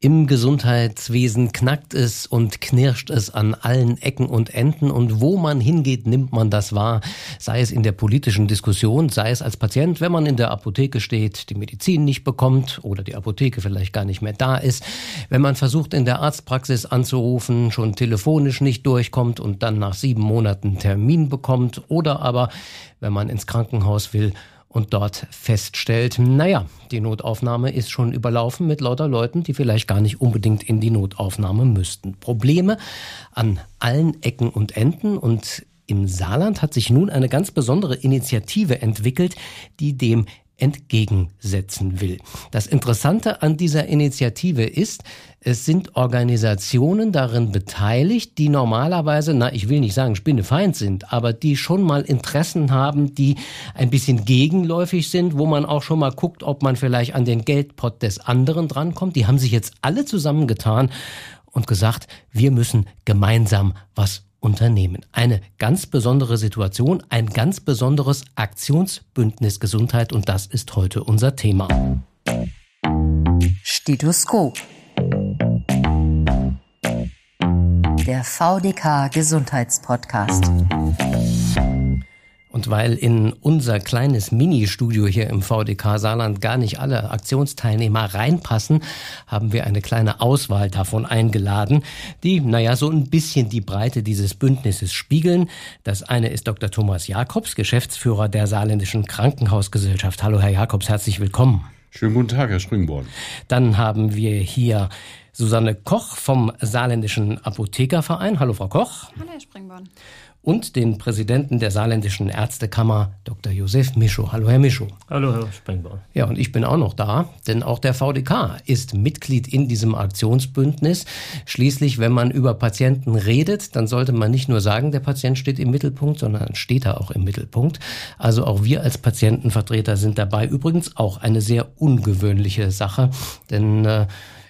Im Gesundheitswesen knackt es und knirscht es an allen Ecken und Enden. Und wo man hingeht, nimmt man das wahr, sei es in der politischen Diskussion, sei es als Patient, wenn man in der Apotheke steht, die Medizin nicht bekommt oder die Apotheke vielleicht gar nicht mehr da ist, wenn man versucht in der Arztpraxis anzurufen, schon telefonisch nicht durchkommt und dann nach sieben Monaten Termin bekommt. Oder aber wenn man ins Krankenhaus will und dort feststellt, naja, die Notaufnahme ist schon überlaufen mit lauter Leuten, die vielleicht gar nicht unbedingt in die Notaufnahme müssten. Probleme an allen Ecken und Enden und im Saarland hat sich nun eine ganz besondere Initiative entwickelt, die dem entgegensetzen will. Das Interessante an dieser Initiative ist, es sind Organisationen darin beteiligt, die normalerweise, na, ich will nicht sagen Spinnefeind sind, aber die schon mal Interessen haben, die ein bisschen gegenläufig sind, wo man auch schon mal guckt, ob man vielleicht an den Geldpot des anderen drankommt. Die haben sich jetzt alle zusammengetan und gesagt, wir müssen gemeinsam was unternehmen. Eine ganz besondere Situation, ein ganz besonderes Aktionsbündnis Gesundheit und das ist heute unser Thema. Stethoskop. Der VDK Gesundheitspodcast. Und weil in unser kleines Mini-Studio hier im VDK Saarland gar nicht alle Aktionsteilnehmer reinpassen, haben wir eine kleine Auswahl davon eingeladen, die, naja, so ein bisschen die Breite dieses Bündnisses spiegeln. Das eine ist Dr. Thomas Jakobs, Geschäftsführer der Saarländischen Krankenhausgesellschaft. Hallo, Herr Jakobs, herzlich willkommen. Schönen guten Tag, Herr Springborn. Dann haben wir hier Susanne Koch vom Saarländischen Apothekerverein. Hallo, Frau Koch. Hallo, Herr Springborn und den Präsidenten der Saarländischen Ärztekammer, Dr. Josef Mischow. Hallo, Herr Mischow. Hallo, Herr Spengler. Ja, und ich bin auch noch da, denn auch der VDK ist Mitglied in diesem Aktionsbündnis. Schließlich, wenn man über Patienten redet, dann sollte man nicht nur sagen, der Patient steht im Mittelpunkt, sondern steht er auch im Mittelpunkt. Also auch wir als Patientenvertreter sind dabei. Übrigens auch eine sehr ungewöhnliche Sache, denn äh,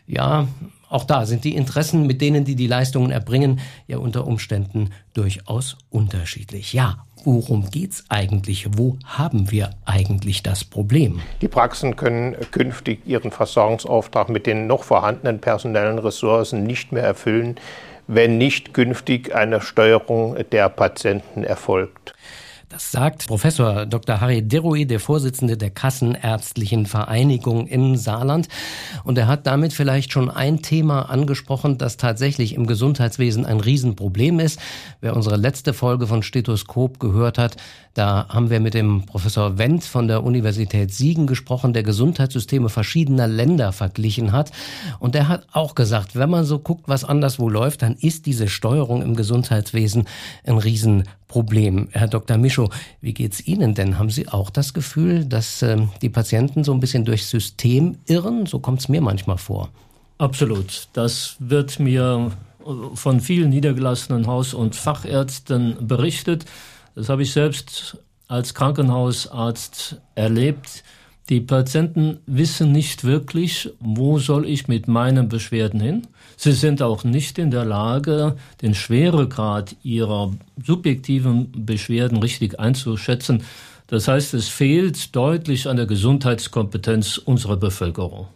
ja, auch da sind die Interessen, mit denen die die Leistungen erbringen, ja unter Umständen durchaus unterschiedlich. Ja, worum geht's eigentlich? Wo haben wir eigentlich das Problem? Die Praxen können künftig ihren Versorgungsauftrag mit den noch vorhandenen personellen Ressourcen nicht mehr erfüllen, wenn nicht künftig eine Steuerung der Patienten erfolgt. Das sagt Professor Dr. Harry Deroy, der Vorsitzende der Kassenärztlichen Vereinigung im Saarland. Und er hat damit vielleicht schon ein Thema angesprochen, das tatsächlich im Gesundheitswesen ein Riesenproblem ist. Wer unsere letzte Folge von Stethoskop gehört hat, da haben wir mit dem Professor Wendt von der Universität Siegen gesprochen, der Gesundheitssysteme verschiedener Länder verglichen hat. Und der hat auch gesagt, wenn man so guckt, was anderswo läuft, dann ist diese Steuerung im Gesundheitswesen ein Riesenproblem. Herr Dr. Mischow, wie geht's Ihnen denn? Haben Sie auch das Gefühl, dass äh, die Patienten so ein bisschen durchs System irren? So kommt es mir manchmal vor. Absolut. Das wird mir von vielen niedergelassenen Haus- und Fachärzten berichtet. Das habe ich selbst als Krankenhausarzt erlebt. Die Patienten wissen nicht wirklich, wo soll ich mit meinen Beschwerden hin. Sie sind auch nicht in der Lage, den Schweregrad ihrer subjektiven Beschwerden richtig einzuschätzen. Das heißt, es fehlt deutlich an der Gesundheitskompetenz unserer Bevölkerung.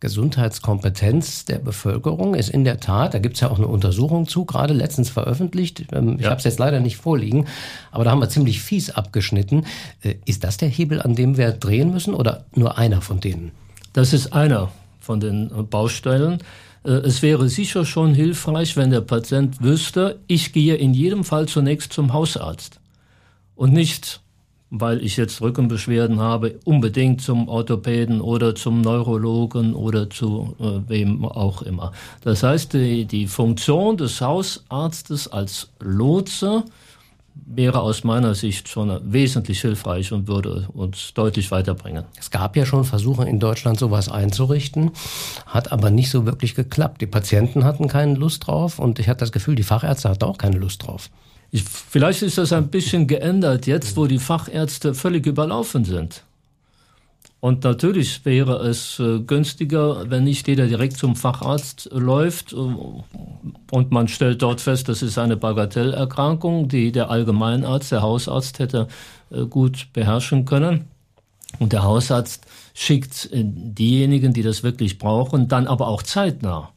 Gesundheitskompetenz der Bevölkerung ist in der Tat, da gibt es ja auch eine Untersuchung zu, gerade letztens veröffentlicht. Ähm, ich ja. habe es jetzt leider nicht vorliegen, aber da haben wir ziemlich fies abgeschnitten. Äh, ist das der Hebel, an dem wir drehen müssen oder nur einer von denen? Das ist einer von den Baustellen. Äh, es wäre sicher schon hilfreich, wenn der Patient wüsste, ich gehe in jedem Fall zunächst zum Hausarzt und nicht weil ich jetzt Rückenbeschwerden habe, unbedingt zum Orthopäden oder zum Neurologen oder zu äh, wem auch immer. Das heißt, die, die Funktion des Hausarztes als Lotse wäre aus meiner Sicht schon wesentlich hilfreich und würde uns deutlich weiterbringen. Es gab ja schon Versuche in Deutschland sowas einzurichten, hat aber nicht so wirklich geklappt. Die Patienten hatten keine Lust drauf und ich hatte das Gefühl, die Fachärzte hatten auch keine Lust drauf. Ich, vielleicht ist das ein bisschen geändert jetzt, wo die Fachärzte völlig überlaufen sind. Und natürlich wäre es äh, günstiger, wenn nicht jeder direkt zum Facharzt läuft äh, und man stellt dort fest, das ist eine Bagatellerkrankung, die der Allgemeinarzt, der Hausarzt hätte äh, gut beherrschen können. Und der Hausarzt schickt äh, diejenigen, die das wirklich brauchen, dann aber auch zeitnah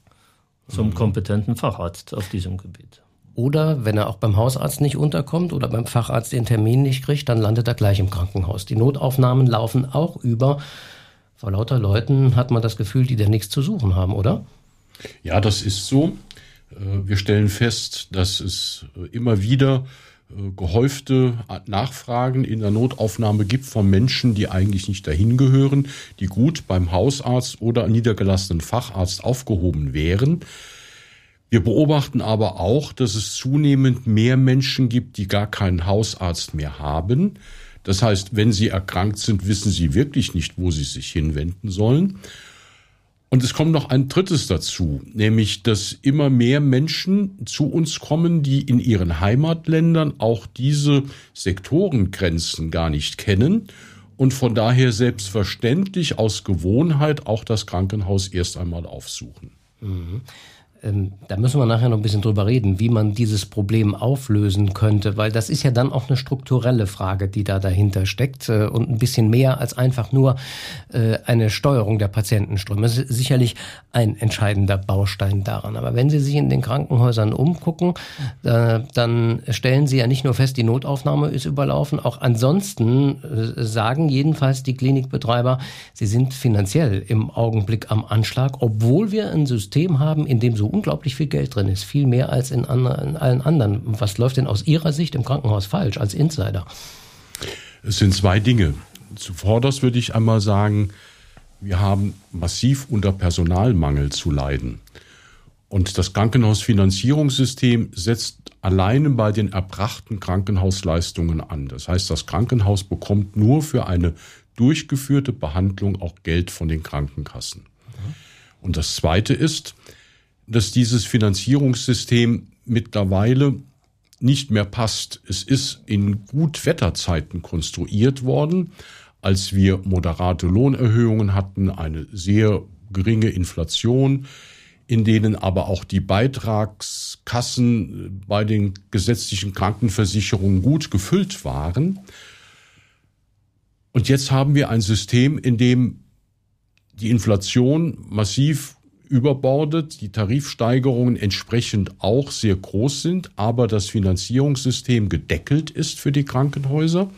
zum mhm. kompetenten Facharzt auf diesem Gebiet. Oder wenn er auch beim Hausarzt nicht unterkommt oder beim Facharzt den Termin nicht kriegt, dann landet er gleich im Krankenhaus. Die Notaufnahmen laufen auch über. Vor lauter Leuten hat man das Gefühl, die da nichts zu suchen haben, oder? Ja, das ist so. Äh, wir stellen fest, dass es äh, immer wieder äh, gehäufte Nachfragen in der Notaufnahme gibt von Menschen, die eigentlich nicht dahin gehören, die gut beim Hausarzt oder niedergelassenen Facharzt aufgehoben wären. Wir beobachten aber auch, dass es zunehmend mehr Menschen gibt, die gar keinen Hausarzt mehr haben. Das heißt, wenn sie erkrankt sind, wissen sie wirklich nicht, wo sie sich hinwenden sollen. Und es kommt noch ein drittes dazu, nämlich, dass immer mehr Menschen zu uns kommen, die in ihren Heimatländern auch diese Sektorengrenzen gar nicht kennen und von daher selbstverständlich aus Gewohnheit auch das Krankenhaus erst einmal aufsuchen. Mhm. Ähm, da müssen wir nachher noch ein bisschen drüber reden, wie man dieses Problem auflösen könnte, weil das ist ja dann auch eine strukturelle Frage, die da dahinter steckt äh, und ein bisschen mehr als einfach nur äh, eine Steuerung der Patientenströme. Das ist sicherlich ein entscheidender Baustein daran. Aber wenn Sie sich in den Krankenhäusern umgucken, äh, dann stellen Sie ja nicht nur fest, die Notaufnahme ist überlaufen, auch ansonsten sagen jedenfalls die Klinikbetreiber, sie sind finanziell im Augenblick am Anschlag, obwohl wir ein System haben, in dem so unglaublich viel Geld drin ist, viel mehr als in, in allen anderen. Was läuft denn aus Ihrer Sicht im Krankenhaus falsch als Insider? Es sind zwei Dinge. Zuvorderst würde ich einmal sagen, wir haben massiv unter Personalmangel zu leiden. Und das Krankenhausfinanzierungssystem setzt alleine bei den erbrachten Krankenhausleistungen an. Das heißt, das Krankenhaus bekommt nur für eine durchgeführte Behandlung auch Geld von den Krankenkassen. Und das Zweite ist, dass dieses Finanzierungssystem mittlerweile nicht mehr passt. Es ist in Gutwetterzeiten konstruiert worden, als wir moderate Lohnerhöhungen hatten, eine sehr geringe Inflation, in denen aber auch die Beitragskassen bei den gesetzlichen Krankenversicherungen gut gefüllt waren. Und jetzt haben wir ein System, in dem die Inflation massiv überbordet, die Tarifsteigerungen entsprechend auch sehr groß sind, aber das Finanzierungssystem gedeckelt ist für die Krankenhäuser.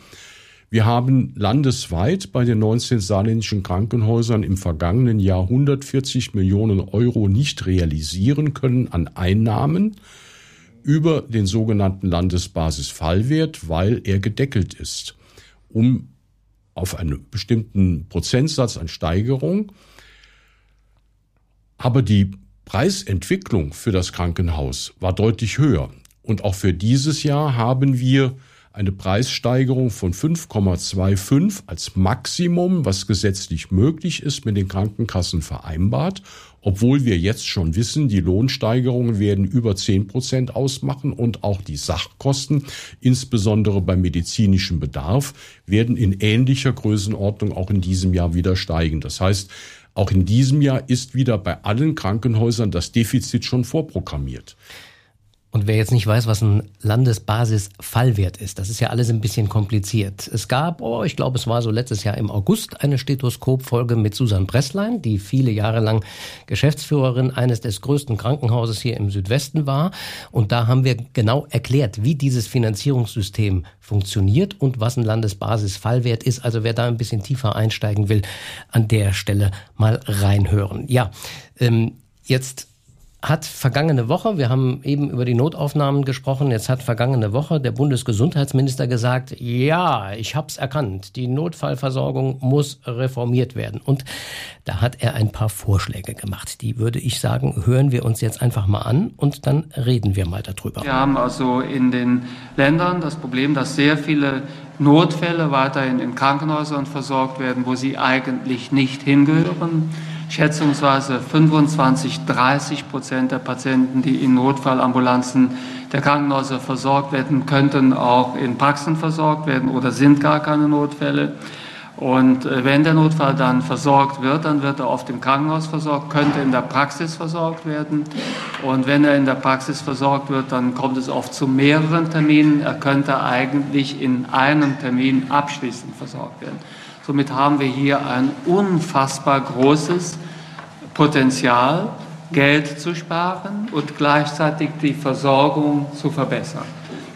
Wir haben landesweit bei den 19 saarländischen Krankenhäusern im vergangenen Jahr 140 Millionen Euro nicht realisieren können an Einnahmen über den sogenannten Landesbasisfallwert, weil er gedeckelt ist, um auf einen bestimmten Prozentsatz an Steigerung aber die Preisentwicklung für das Krankenhaus war deutlich höher. Und auch für dieses Jahr haben wir eine Preissteigerung von 5,25 als Maximum, was gesetzlich möglich ist, mit den Krankenkassen vereinbart, obwohl wir jetzt schon wissen, die Lohnsteigerungen werden über 10 Prozent ausmachen und auch die Sachkosten, insbesondere beim medizinischen Bedarf, werden in ähnlicher Größenordnung auch in diesem Jahr wieder steigen. Das heißt, auch in diesem Jahr ist wieder bei allen Krankenhäusern das Defizit schon vorprogrammiert. Und wer jetzt nicht weiß, was ein Landesbasis-Fallwert ist, das ist ja alles ein bisschen kompliziert. Es gab, oh, ich glaube, es war so letztes Jahr im August eine Stethoskop-Folge mit Susan Bresslein, die viele Jahre lang Geschäftsführerin eines des größten Krankenhauses hier im Südwesten war. Und da haben wir genau erklärt, wie dieses Finanzierungssystem funktioniert und was ein Landesbasis-Fallwert ist. Also wer da ein bisschen tiefer einsteigen will, an der Stelle mal reinhören. Ja, ähm, jetzt hat vergangene Woche, wir haben eben über die Notaufnahmen gesprochen, jetzt hat vergangene Woche der Bundesgesundheitsminister gesagt, ja, ich habe es erkannt, die Notfallversorgung muss reformiert werden. Und da hat er ein paar Vorschläge gemacht. Die würde ich sagen, hören wir uns jetzt einfach mal an und dann reden wir mal darüber. Wir haben also in den Ländern das Problem, dass sehr viele Notfälle weiterhin in Krankenhäusern versorgt werden, wo sie eigentlich nicht hingehören schätzungsweise 25, 30 Prozent der Patienten, die in Notfallambulanzen der Krankenhäuser versorgt werden, könnten auch in Praxen versorgt werden oder sind gar keine Notfälle. Und äh, wenn der Notfall dann versorgt wird, dann wird er oft im Krankenhaus versorgt, könnte in der Praxis versorgt werden. Und wenn er in der Praxis versorgt wird, dann kommt es oft zu mehreren Terminen. Er könnte eigentlich in einem Termin abschließend versorgt werden. Somit haben wir hier ein unfassbar großes Potenzial, Geld zu sparen und gleichzeitig die Versorgung zu verbessern.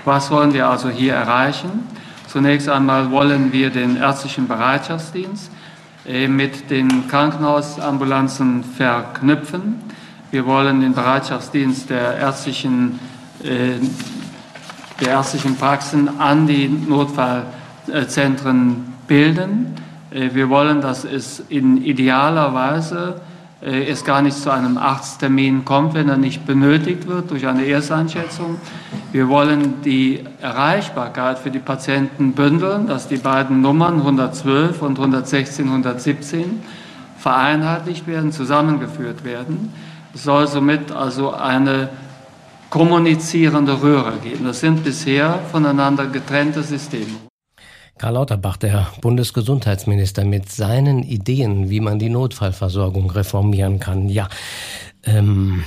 Was wollen wir also hier erreichen? Zunächst einmal wollen wir den ärztlichen Bereitschaftsdienst äh, mit den Krankenhausambulanzen verknüpfen. Wir wollen den Bereitschaftsdienst der ärztlichen, äh, der ärztlichen Praxen an die Notfallzentren bilden. Äh, wir wollen, dass es in idealer Weise äh, es gar nicht zu einem Arzttermin kommt, wenn er nicht benötigt wird durch eine Ersteinschätzung. Wir wollen die Erreichbarkeit für die Patienten bündeln, dass die beiden Nummern 112 und 116, 117 vereinheitlicht werden, zusammengeführt werden. Es soll somit also eine kommunizierende Röhre geben. Das sind bisher voneinander getrennte Systeme. Karl Lauterbach, der Bundesgesundheitsminister, mit seinen Ideen, wie man die Notfallversorgung reformieren kann. Ja, ähm,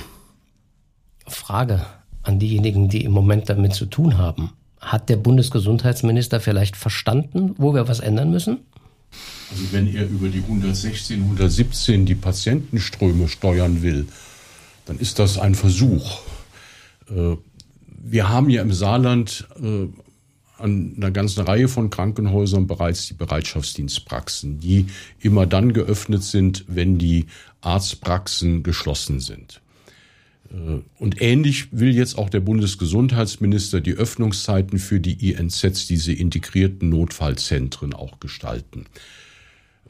Frage an diejenigen, die im Moment damit zu tun haben. Hat der Bundesgesundheitsminister vielleicht verstanden, wo wir was ändern müssen? Also wenn er über die 116, 117 die Patientenströme steuern will, dann ist das ein Versuch. Äh, wir haben ja im Saarland äh, an einer ganzen Reihe von Krankenhäusern bereits die Bereitschaftsdienstpraxen, die immer dann geöffnet sind, wenn die Arztpraxen geschlossen sind. Äh, und ähnlich will jetzt auch der Bundesgesundheitsminister die Öffnungszeiten für die INZs, diese integrierten Notfallzentren, auch gestalten.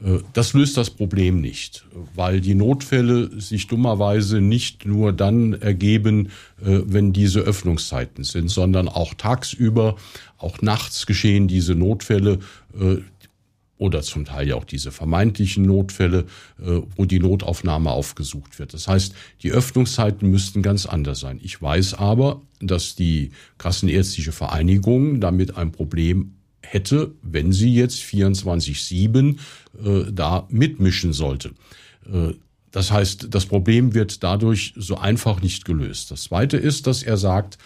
Äh, das löst das Problem nicht, weil die Notfälle sich dummerweise nicht nur dann ergeben, äh, wenn diese Öffnungszeiten sind, sondern auch tagsüber, auch nachts geschehen diese Notfälle äh, oder zum Teil ja auch diese vermeintlichen Notfälle, wo die Notaufnahme aufgesucht wird. Das heißt, die Öffnungszeiten müssten ganz anders sein. Ich weiß aber, dass die Kassenärztliche Vereinigung damit ein Problem hätte, wenn sie jetzt 24-7 äh, da mitmischen sollte. Äh, das heißt, das Problem wird dadurch so einfach nicht gelöst. Das Zweite ist, dass er sagt,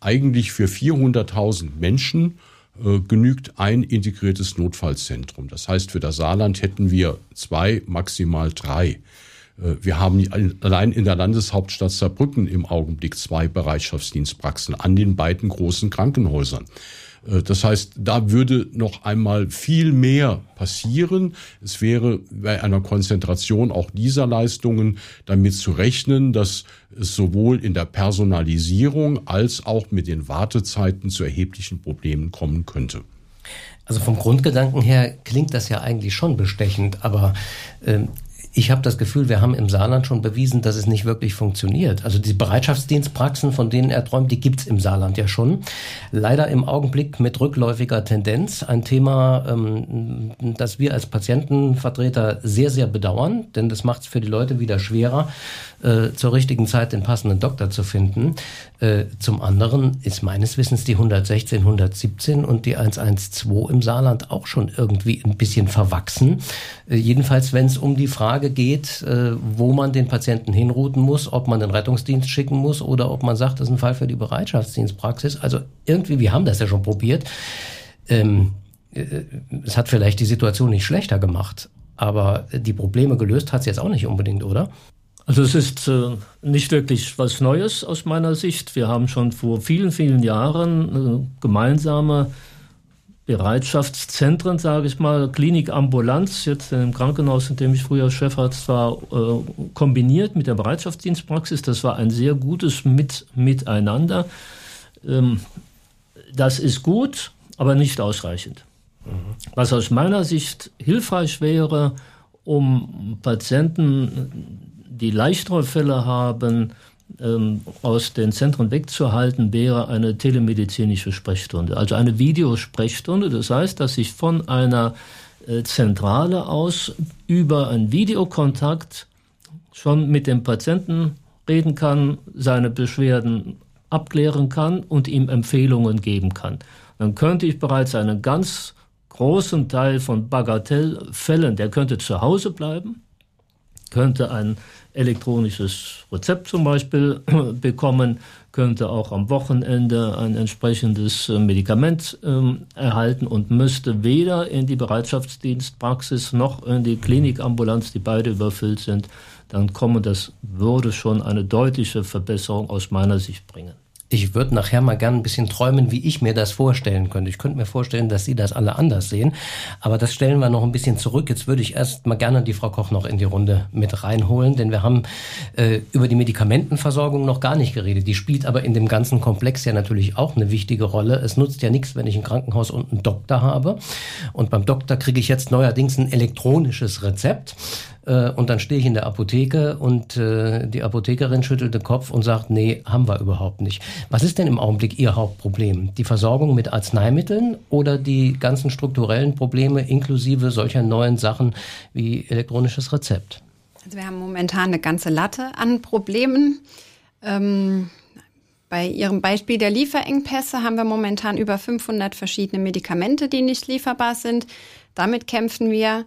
eigentlich für 400.000 Menschen äh, genügt ein integriertes Notfallzentrum. Das heißt, für das Saarland hätten wir zwei, maximal drei. Äh, wir haben allein in der Landeshauptstadt Saarbrücken im Augenblick zwei Bereitschaftsdienstpraxen an den beiden großen Krankenhäusern. Äh, das heißt, da würde noch einmal viel mehr passieren. Es wäre bei einer Konzentration auch dieser Leistungen damit zu rechnen, dass es sowohl in der Personalisierung als auch mit den Wartezeiten zu erheblichen Problemen kommen könnte. Also vom Grundgedanken her klingt das ja eigentlich schon bestechend, aber ähm, ich habe das Gefühl, wir haben im Saarland schon bewiesen, dass es nicht wirklich funktioniert. Also die Bereitschaftsdienstpraxen, von denen er träumt, die gibt's im Saarland ja schon. Leider im Augenblick mit rückläufiger Tendenz. Ein Thema, ähm, das wir als Patientenvertreter sehr, sehr bedauern, denn das macht es für die Leute wieder schwerer, äh, zur richtigen Zeit den passenden Doktor zu finden. Äh, zum anderen ist meines Wissens die 116, 117 und die 112 im Saarland auch schon irgendwie ein bisschen verwachsen. Äh, jedenfalls, wenn es um die Frage geht, äh, wo man den Patienten hinrouten muss, ob man den Rettungsdienst schicken muss oder ob man sagt, das ist ein Fall für die Bereitschaftsdienstpraxis. Also irgendwie, wir haben das ja schon probiert. Ähm, äh, es hat vielleicht die Situation nicht schlechter gemacht, aber die Probleme gelöst hat es jetzt auch nicht unbedingt, oder? Also es ist äh, nicht wirklich was Neues aus meiner Sicht. Wir haben schon vor vielen, vielen Jahren äh, gemeinsame Bereitschaftszentren, sage ich mal, Klinikambulanz, jetzt im Krankenhaus, in dem ich früher Chefarzt war, äh, kombiniert mit der Bereitschaftsdienstpraxis. Das war ein sehr gutes Mit Miteinander. Ähm, das ist gut, aber nicht ausreichend. Mhm. Was aus meiner Sicht hilfreich wäre, um Patienten die leichtere Fälle haben, ähm, aus den Zentren wegzuhalten, wäre eine telemedizinische Sprechstunde, also eine Videosprechstunde. Das heißt, dass ich von einer äh, Zentrale aus über einen Videokontakt schon mit dem Patienten reden kann, seine Beschwerden abklären kann und ihm Empfehlungen geben kann. Dann könnte ich bereits einen ganz großen Teil von Bagatellfällen, der könnte zu Hause bleiben, könnte ein elektronisches Rezept zum Beispiel bekommen, könnte auch am Wochenende ein entsprechendes äh, Medikament ähm, erhalten und müsste weder in die Bereitschaftsdienstpraxis noch in die Klinikambulanz, die beide überfüllt sind, dann kommen. Das würde schon eine deutliche Verbesserung aus meiner Sicht bringen. Ich würde nachher mal gerne ein bisschen träumen, wie ich mir das vorstellen könnte. Ich könnte mir vorstellen, dass Sie das alle anders sehen. Aber das stellen wir noch ein bisschen zurück. Jetzt würde ich erst mal gerne die Frau Koch noch in die Runde mit reinholen, denn wir haben äh, über die Medikamentenversorgung noch gar nicht geredet. Die spielt aber in dem ganzen Komplex ja natürlich auch eine wichtige Rolle. Es nutzt ja nichts, wenn ich ein Krankenhaus und einen Doktor habe. Und beim Doktor kriege ich jetzt neuerdings ein elektronisches Rezept. Äh, und dann stehe ich in der Apotheke und äh, die Apothekerin schüttelt den Kopf und sagt, nee, haben wir überhaupt nicht. Was ist denn im Augenblick Ihr Hauptproblem? Die Versorgung mit Arzneimitteln oder die ganzen strukturellen Probleme inklusive solcher neuen Sachen wie elektronisches Rezept? Also wir haben momentan eine ganze Latte an Problemen. Ähm, bei Ihrem Beispiel der Lieferengpässe haben wir momentan über 500 verschiedene Medikamente, die nicht lieferbar sind. Damit kämpfen wir.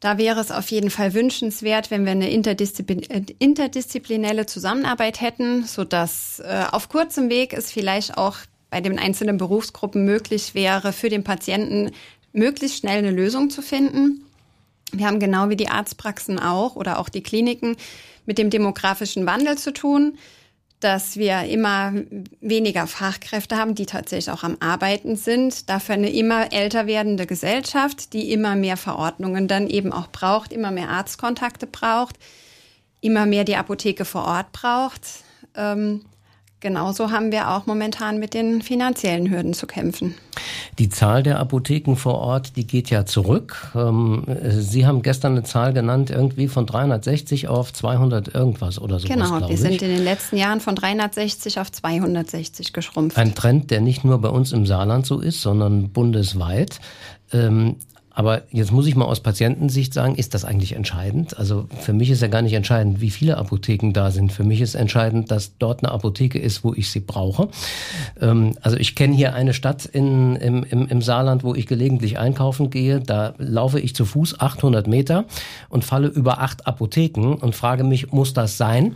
Da wäre es auf jeden Fall wünschenswert, wenn wir eine interdiszipl äh, interdisziplinelle Zusammenarbeit hätten, sodass äh, auf kurzem Weg es vielleicht auch bei den einzelnen Berufsgruppen möglich wäre, für den Patienten möglichst schnell eine Lösung zu finden. Wir haben genau wie die Arztpraxen auch oder auch die Kliniken mit dem demografischen Wandel zu tun dass wir immer weniger Fachkräfte haben, die tatsächlich auch am Arbeiten sind. Dafür eine immer älter werdende Gesellschaft, die immer mehr Verordnungen dann eben auch braucht, immer mehr Arztkontakte braucht, immer mehr die Apotheke vor Ort braucht. Ähm, Genauso haben wir auch momentan mit den finanziellen Hürden zu kämpfen. Die Zahl der Apotheken vor Ort, die geht ja zurück. Ähm, Sie haben gestern eine Zahl genannt, irgendwie von 360 auf 200 irgendwas oder so. Genau, wir sind in den letzten Jahren von 360 auf 260 geschrumpft. Ein Trend, der nicht nur bei uns im Saarland so ist, sondern bundesweit. Aber jetzt muss ich mal aus Patientensicht sagen, ist das eigentlich entscheidend? Also für mich ist ja gar nicht entscheidend, wie viele Apotheken da sind. Für mich ist entscheidend, dass dort eine Apotheke ist, wo ich sie brauche. Ähm, also ich kenne hier eine Stadt in, im, im, im Saarland, wo ich gelegentlich einkaufen gehe. Da laufe ich zu Fuß 800 Meter und falle über acht Apotheken und frage mich, muss das sein?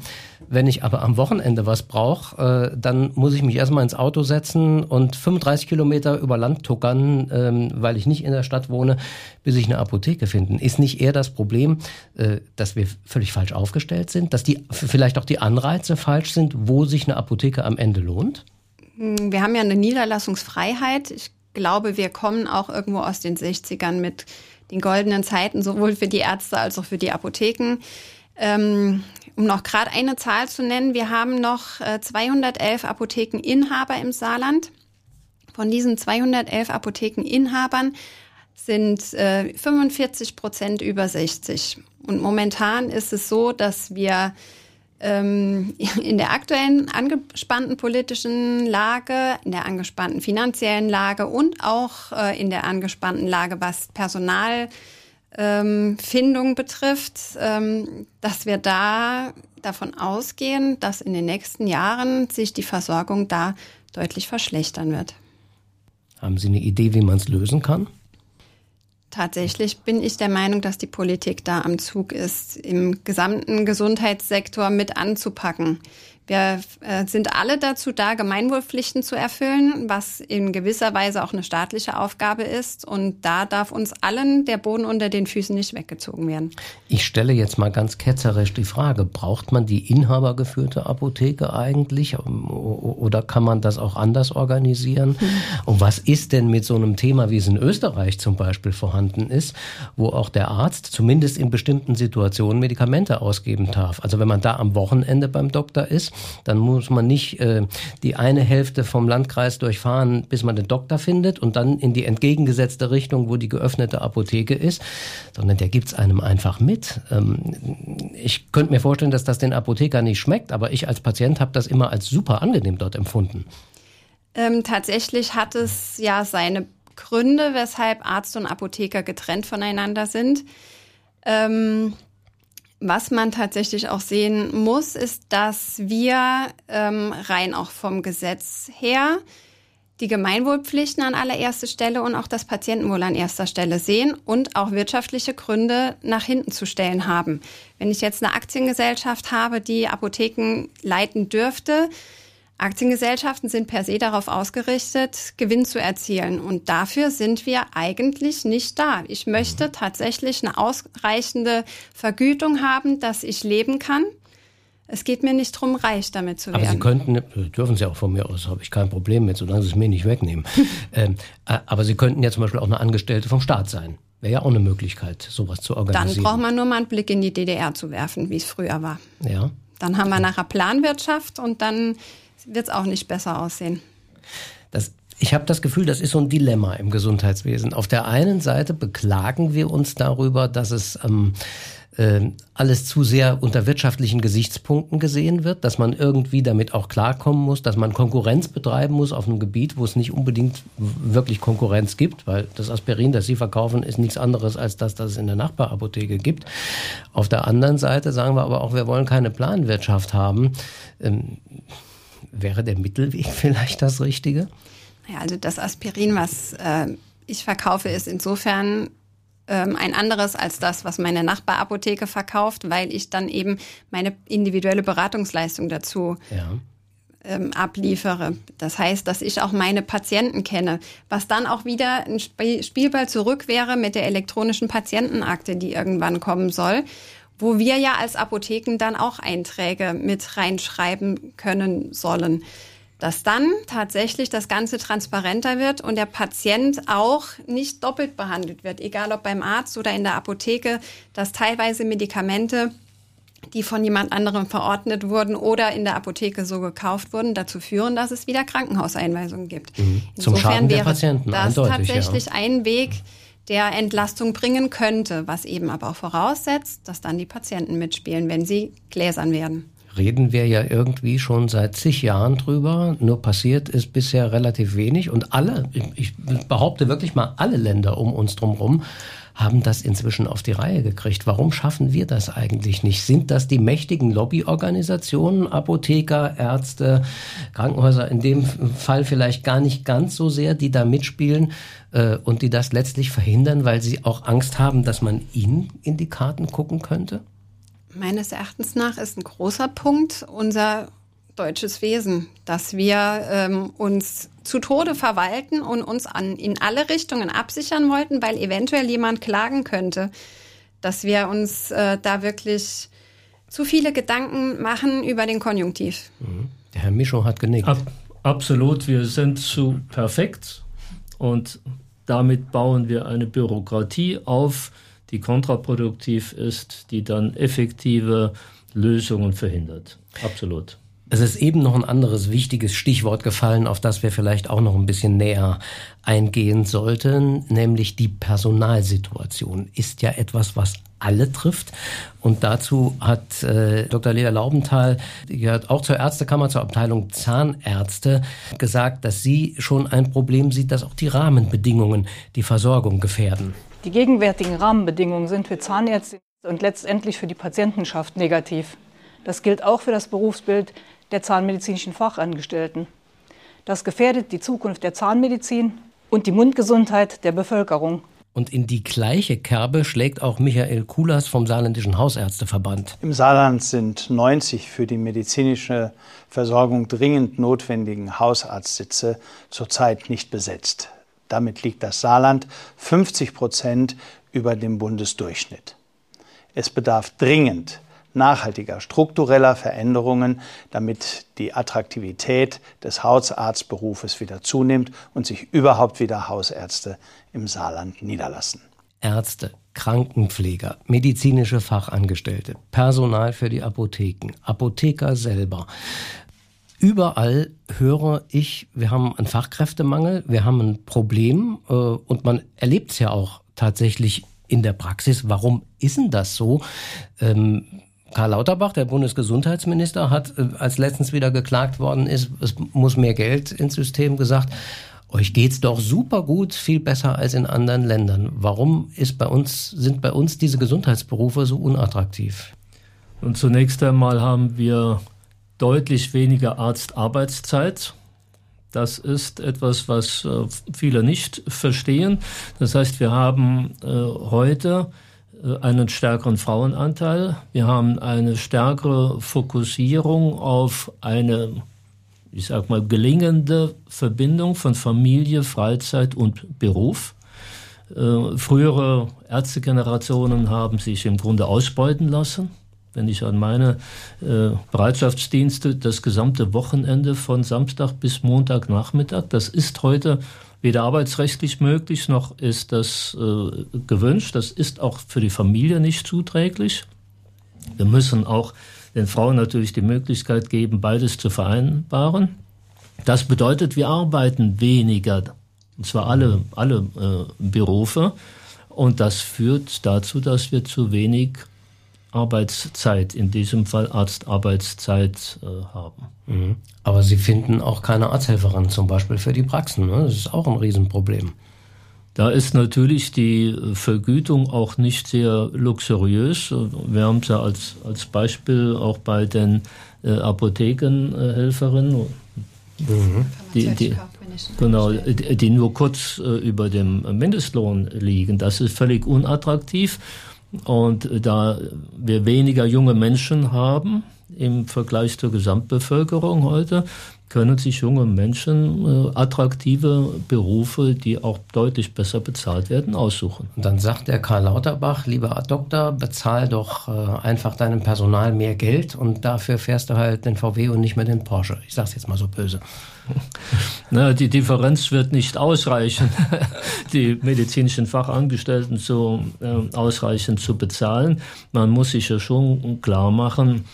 Wenn ich aber am Wochenende was brauche, äh, dann muss ich mich erstmal ins Auto setzen und 35 Kilometer über Land tuckern, ähm, weil ich nicht in der Stadt wohne, bis ich eine Apotheke finden. Ist nicht eher das Problem, äh, dass wir völlig falsch aufgestellt sind, dass die vielleicht auch die Anreize falsch sind, wo sich eine Apotheke am Ende lohnt? Hm, wir haben ja eine Niederlassungsfreiheit. Ich glaube, wir kommen auch irgendwo aus den 60ern mit den goldenen Zeiten, sowohl für die Ärzte als auch für die Apotheken. Ähm, um noch gerade eine Zahl zu nennen, wir haben noch äh, 211 Apothekeninhaber im Saarland. Von diesen 211 Apothekeninhabern sind äh, 45 Prozent über 60. Und momentan ist es so, dass wir ähm, in der aktuellen angespannten politischen Lage, in der angespannten finanziellen Lage und auch äh, in der angespannten Lage, was Personal ähm, Findung betrifft, ähm, dass wir da davon ausgehen, dass in den nächsten Jahren sich die Versorgung da deutlich verschlechtern wird. Haben Sie eine Idee, wie man es lösen kann? Tatsächlich bin ich der Meinung, dass die Politik da am Zug ist, im gesamten Gesundheitssektor mit anzupacken. Wir äh, sind alle dazu da, Gemeinwohlpflichten zu erfüllen, was in gewisser Weise auch eine staatliche Aufgabe ist. Und da darf uns allen der Boden unter den Füßen nicht weggezogen werden. Ich stelle jetzt mal ganz ketzerisch die Frage, braucht man die inhabergeführte Apotheke eigentlich oder kann man das auch anders organisieren? Mhm. Und was ist denn mit so einem Thema, wie es in Österreich zum Beispiel vorhanden ist, wo auch der Arzt zumindest in bestimmten Situationen Medikamente ausgeben darf? Also wenn man da am Wochenende beim Doktor ist, dann muss man nicht äh, die eine Hälfte vom Landkreis durchfahren, bis man den Doktor findet und dann in die entgegengesetzte Richtung, wo die geöffnete Apotheke ist, sondern der gibt's einem einfach mit. Ähm, ich könnte mir vorstellen, dass das den Apotheker nicht schmeckt, aber ich als Patient habe das immer als super angenehm dort empfunden. Ähm, tatsächlich hat es ja seine Gründe, weshalb Arzt und Apotheker getrennt voneinander sind. Ähm, was man tatsächlich auch sehen muss, ist, dass wir ähm, rein auch vom Gesetz her die Gemeinwohlpflichten an allererster Stelle und auch das Patientenwohl an erster Stelle sehen und auch wirtschaftliche Gründe nach hinten zu stellen haben. Wenn ich jetzt eine Aktiengesellschaft habe, die Apotheken leiten dürfte, Aktiengesellschaften sind per se darauf ausgerichtet, Gewinn zu erzielen. Und dafür sind wir eigentlich nicht da. Ich möchte tatsächlich eine ausreichende Vergütung haben, dass ich leben kann. Es geht mir nicht darum, reich damit zu werden. Aber Sie könnten, dürfen Sie auch von mir aus, habe ich kein Problem mit, solange Sie es mir nicht wegnehmen. ähm, aber Sie könnten ja zum Beispiel auch eine Angestellte vom Staat sein. Wäre ja auch eine Möglichkeit, sowas zu organisieren. Dann braucht man nur mal einen Blick in die DDR zu werfen, wie es früher war. Ja. Dann haben wir nachher Planwirtschaft und dann wird es auch nicht besser aussehen. Das ich habe das Gefühl, das ist so ein Dilemma im Gesundheitswesen. Auf der einen Seite beklagen wir uns darüber, dass es ähm, äh, alles zu sehr unter wirtschaftlichen Gesichtspunkten gesehen wird, dass man irgendwie damit auch klarkommen muss, dass man Konkurrenz betreiben muss auf einem Gebiet, wo es nicht unbedingt wirklich Konkurrenz gibt, weil das Aspirin, das Sie verkaufen, ist nichts anderes als das, das es in der Nachbarapotheke gibt. Auf der anderen Seite sagen wir aber auch, wir wollen keine Planwirtschaft haben. Ähm, Wäre der Mittelweg vielleicht das Richtige? Ja, also das Aspirin, was äh, ich verkaufe, ist insofern ähm, ein anderes als das, was meine Nachbarapotheke verkauft, weil ich dann eben meine individuelle Beratungsleistung dazu ja. ähm, abliefere. Das heißt, dass ich auch meine Patienten kenne, was dann auch wieder ein Spielball zurück wäre mit der elektronischen Patientenakte, die irgendwann kommen soll wo wir ja als Apotheken dann auch Einträge mit reinschreiben können sollen. Dass dann tatsächlich das Ganze transparenter wird und der Patient auch nicht doppelt behandelt wird, egal ob beim Arzt oder in der Apotheke, dass teilweise Medikamente die von jemand anderem verordnet wurden oder in der Apotheke so gekauft wurden, dazu führen, dass es wieder Krankenhauseinweisungen gibt. Mhm. Zum Insofern Schaden der Patienten, das tatsächlich ja. ein Weg, der Entlastung bringen könnte, was eben aber auch voraussetzt, dass dann die Patienten mitspielen, wenn sie gläsern werden. Reden wir ja irgendwie schon seit zig Jahren drüber. Nur passiert ist bisher relativ wenig. Und alle, ich behaupte wirklich mal alle Länder um uns drumherum, haben das inzwischen auf die Reihe gekriegt. Warum schaffen wir das eigentlich nicht? Sind das die mächtigen Lobbyorganisationen, Apotheker, Ärzte, Krankenhäuser, in dem Fall vielleicht gar nicht ganz so sehr, die da mitspielen äh, und die das letztlich verhindern, weil sie auch Angst haben, dass man ihnen in die Karten gucken könnte? Meines Erachtens nach ist ein großer Punkt unser deutsches Wesen, dass wir ähm, uns zu Tode verwalten und uns an, in alle Richtungen absichern wollten, weil eventuell jemand klagen könnte, dass wir uns äh, da wirklich zu viele Gedanken machen über den Konjunktiv. Mhm. Der Herr Mischung hat genickt. Ab, absolut, wir sind zu perfekt und damit bauen wir eine Bürokratie auf, die kontraproduktiv ist, die dann effektive Lösungen verhindert. Absolut. Es ist eben noch ein anderes wichtiges Stichwort gefallen, auf das wir vielleicht auch noch ein bisschen näher eingehen sollten, nämlich die Personalsituation ist ja etwas, was alle trifft. Und dazu hat äh, Dr. Lea Laubenthal, die gehört auch zur Ärztekammer, zur Abteilung Zahnärzte, gesagt, dass sie schon ein Problem sieht, dass auch die Rahmenbedingungen die Versorgung gefährden. Die gegenwärtigen Rahmenbedingungen sind für Zahnärzte und letztendlich für die Patientenschaft negativ. Das gilt auch für das Berufsbild der zahnmedizinischen Fachangestellten. Das gefährdet die Zukunft der Zahnmedizin und die Mundgesundheit der Bevölkerung. Und in die gleiche Kerbe schlägt auch Michael Kulas vom Saarländischen Hausärzteverband. Im Saarland sind 90 für die medizinische Versorgung dringend notwendigen Hausarztsitze zurzeit nicht besetzt. Damit liegt das Saarland 50 Prozent über dem Bundesdurchschnitt. Es bedarf dringend nachhaltiger, struktureller Veränderungen, damit die Attraktivität des Hausarztberufes wieder zunimmt und sich überhaupt wieder Hausärzte im Saarland niederlassen. Ärzte, Krankenpfleger, medizinische Fachangestellte, Personal für die Apotheken, Apotheker selber. Überall höre ich, wir haben einen Fachkräftemangel, wir haben ein Problem äh, und man erlebt es ja auch tatsächlich in der Praxis. Warum ist denn das so? Ähm, Karl Lauterbach, der Bundesgesundheitsminister, hat, äh, als letztens wieder geklagt worden ist, es muss mehr Geld ins System gesagt, euch geht's doch super gut, viel besser als in anderen Ländern. Warum ist bei uns, sind bei uns diese Gesundheitsberufe so unattraktiv? Und zunächst einmal haben wir deutlich weniger Arztarbeitszeit. Das ist etwas, was äh, viele nicht verstehen. Das heißt, wir haben äh, heute einen stärkeren Frauenanteil. Wir haben eine stärkere Fokussierung auf eine, ich sag mal, gelingende Verbindung von Familie, Freizeit und Beruf. Frühere Ärztegenerationen haben sich im Grunde ausbeuten lassen wenn ich an meine äh, Bereitschaftsdienste das gesamte Wochenende von Samstag bis Montagnachmittag, das ist heute weder arbeitsrechtlich möglich noch ist das äh, gewünscht. Das ist auch für die Familie nicht zuträglich. Wir müssen auch den Frauen natürlich die Möglichkeit geben, beides zu vereinbaren. Das bedeutet, wir arbeiten weniger, und zwar alle, alle äh, Berufe. Und das führt dazu, dass wir zu wenig Arbeitszeit, in diesem Fall Arztarbeitszeit äh, haben. Mhm. Aber Sie finden auch keine Arzthelferin zum Beispiel für die Praxen. Ne? Das ist auch ein Riesenproblem. Da ist natürlich die Vergütung auch nicht sehr luxuriös. Wir haben es ja als, als Beispiel auch bei den äh, Apothekenhelferinnen, mhm. die, die, genau, die, die nur kurz äh, über dem Mindestlohn liegen. Das ist völlig unattraktiv. Und da wir weniger junge Menschen haben im Vergleich zur Gesamtbevölkerung heute, können sich junge Menschen äh, attraktive Berufe, die auch deutlich besser bezahlt werden, aussuchen. Und dann sagt der Karl Lauterbach, lieber Doktor, bezahl doch äh, einfach deinem Personal mehr Geld und dafür fährst du halt den VW und nicht mehr den Porsche. Ich sag's jetzt mal so böse. Na, die Differenz wird nicht ausreichen, die medizinischen Fachangestellten so äh, ausreichend zu bezahlen. Man muss sich ja schon klar machen,